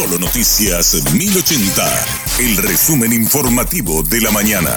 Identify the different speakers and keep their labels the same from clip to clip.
Speaker 1: Solo Noticias 1080, el resumen informativo de la mañana.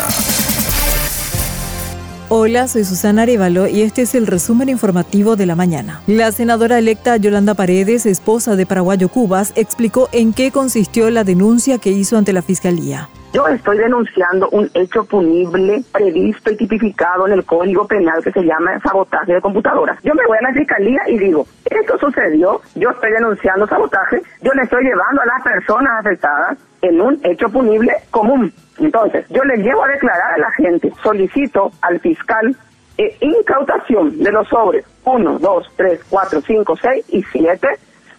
Speaker 2: Hola, soy Susana Arevalo y este es el resumen informativo de la mañana. La senadora electa Yolanda Paredes, esposa de Paraguayo Cubas, explicó en qué consistió la denuncia que hizo ante la Fiscalía.
Speaker 3: Yo estoy denunciando un hecho punible previsto y tipificado en el Código Penal que se llama sabotaje de computadoras. Yo me voy a la fiscalía y digo, esto sucedió, yo estoy denunciando sabotaje, yo le estoy llevando a las personas afectadas en un hecho punible común. Entonces, yo le llevo a declarar a la gente, solicito al fiscal eh, incautación de los sobres 1, 2, 3, 4, 5, 6 y 7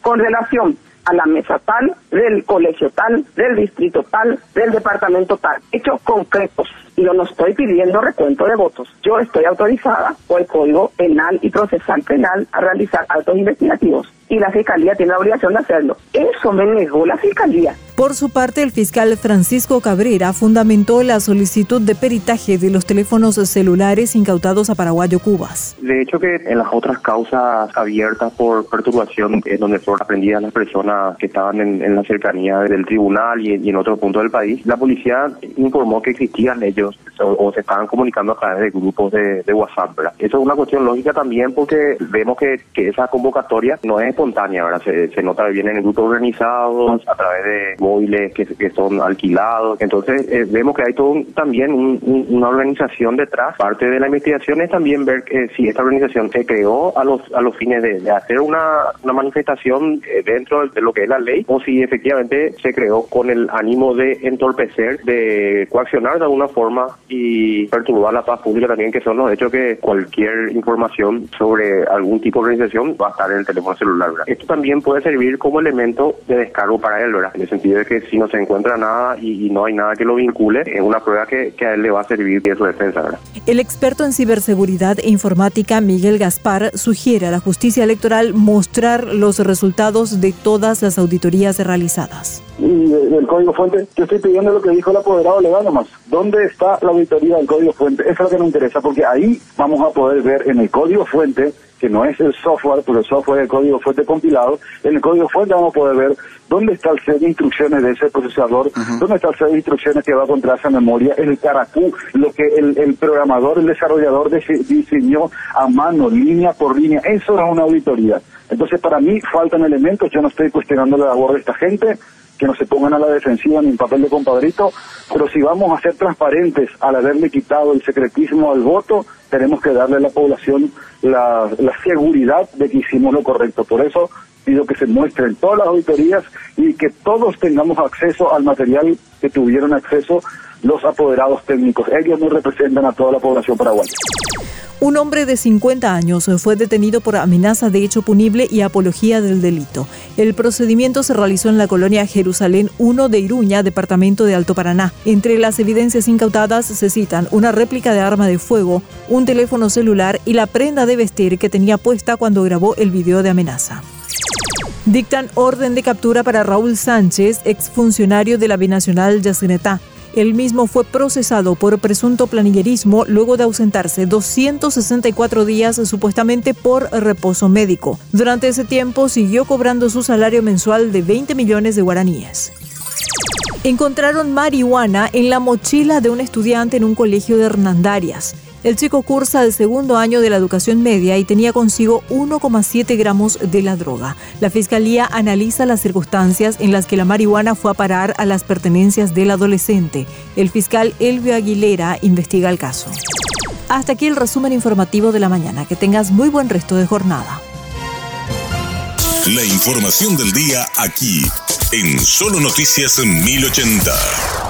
Speaker 3: con relación a la mesa tal, del colegio tal, del distrito tal, del departamento tal. Hechos concretos. Yo no estoy pidiendo recuento de votos. Yo estoy autorizada por el Código Penal y Procesal Penal a realizar actos investigativos. Y la Fiscalía tiene la obligación de hacerlo. Eso me negó la Fiscalía.
Speaker 2: Por su parte, el fiscal Francisco Cabrera fundamentó la solicitud de peritaje de los teléfonos celulares incautados a Paraguayo Cubas.
Speaker 4: De hecho, que en las otras causas abiertas por perturbación, en donde fueron aprendidas las personas que estaban en, la cercanía del tribunal y, en otro punto del país, la policía informó que existían ellos o, se estaban comunicando a través de grupos de, WhatsApp. Eso es una cuestión lógica también porque vemos que, esa convocatoria no es espontánea, ¿verdad? Se, se nota bien en el grupo organizado, a través de móviles que, son alquilados. Entonces, eh, vemos que hay todo también una organización detrás. Parte de la investigación es también ver que si esta organización se creó a los a los fines de, hacer una, una manifestación eh, dentro de lo que es la ley o si efectivamente se creó con el ánimo de entorpecer, de coaccionar de alguna forma y perturbar la paz pública también, que son los hechos que cualquier información sobre algún tipo de organización va a estar en el teléfono celular. Esto también puede servir como elemento de descargo para él, ¿verdad? En el sentido que si no se encuentra nada y, no hay nada que lo vincule, es una prueba que, a él le va a servir de su defensa. ¿verdad?
Speaker 2: El experto en ciberseguridad e informática Miguel Gaspar sugiere a la justicia electoral mostrar los resultados de todas las auditorías realizadas.
Speaker 5: Y del código fuente, yo estoy pidiendo lo que dijo el apoderado legal nomás. ¿Dónde está la auditoría del código fuente? Eso es lo que nos interesa, porque ahí vamos a poder ver en el código fuente que no es el software, porque el software es el código fuente compilado, en el código fuente vamos a poder ver dónde está el set de instrucciones de ese procesador, dónde está el set de instrucciones que va contra esa memoria, el caracú, lo que el, programador, el desarrollador diseñó a mano, línea por línea, eso es una auditoría. Entonces, para mí faltan elementos, yo no estoy cuestionando la labor de esta gente, que no se pongan a la defensiva ni en papel de compadrito, pero si vamos a ser transparentes al haberle quitado el secretismo al voto, tenemos que darle a la población la, seguridad de que hicimos lo correcto. Por eso pido que se muestren todas las auditorías y que todos tengamos acceso al material que tuvieron acceso los apoderados técnicos. Ellos no representan a toda la población paraguaya.
Speaker 2: Un hombre de 50 años fue detenido por amenaza de hecho punible y apología del delito. El procedimiento se realizó en la colonia Jerusalén 1 de Iruña, departamento de Alto Paraná. Entre las evidencias incautadas se citan una réplica de arma de fuego, un teléfono celular y la prenda de vestir que tenía puesta cuando grabó el video de amenaza. Dictan orden de captura para Raúl Sánchez, exfuncionario de la Binacional Yacinetá. El mismo fue procesado por presunto planillerismo luego de ausentarse 264 días supuestamente por reposo médico. Durante ese tiempo siguió cobrando su salario mensual de 20 millones de guaraníes. Encontraron marihuana en la mochila de un estudiante en un colegio de Hernandarias. El chico cursa el segundo año de la educación media y tenía consigo 1,7 gramos de la droga. La fiscalía analiza las circunstancias en las que la marihuana fue a parar a las pertenencias del adolescente. El fiscal Elvio Aguilera investiga el caso. Hasta aquí el resumen informativo de la mañana. Que tengas muy buen resto de jornada.
Speaker 1: La información del día aquí, en Solo Noticias 1080.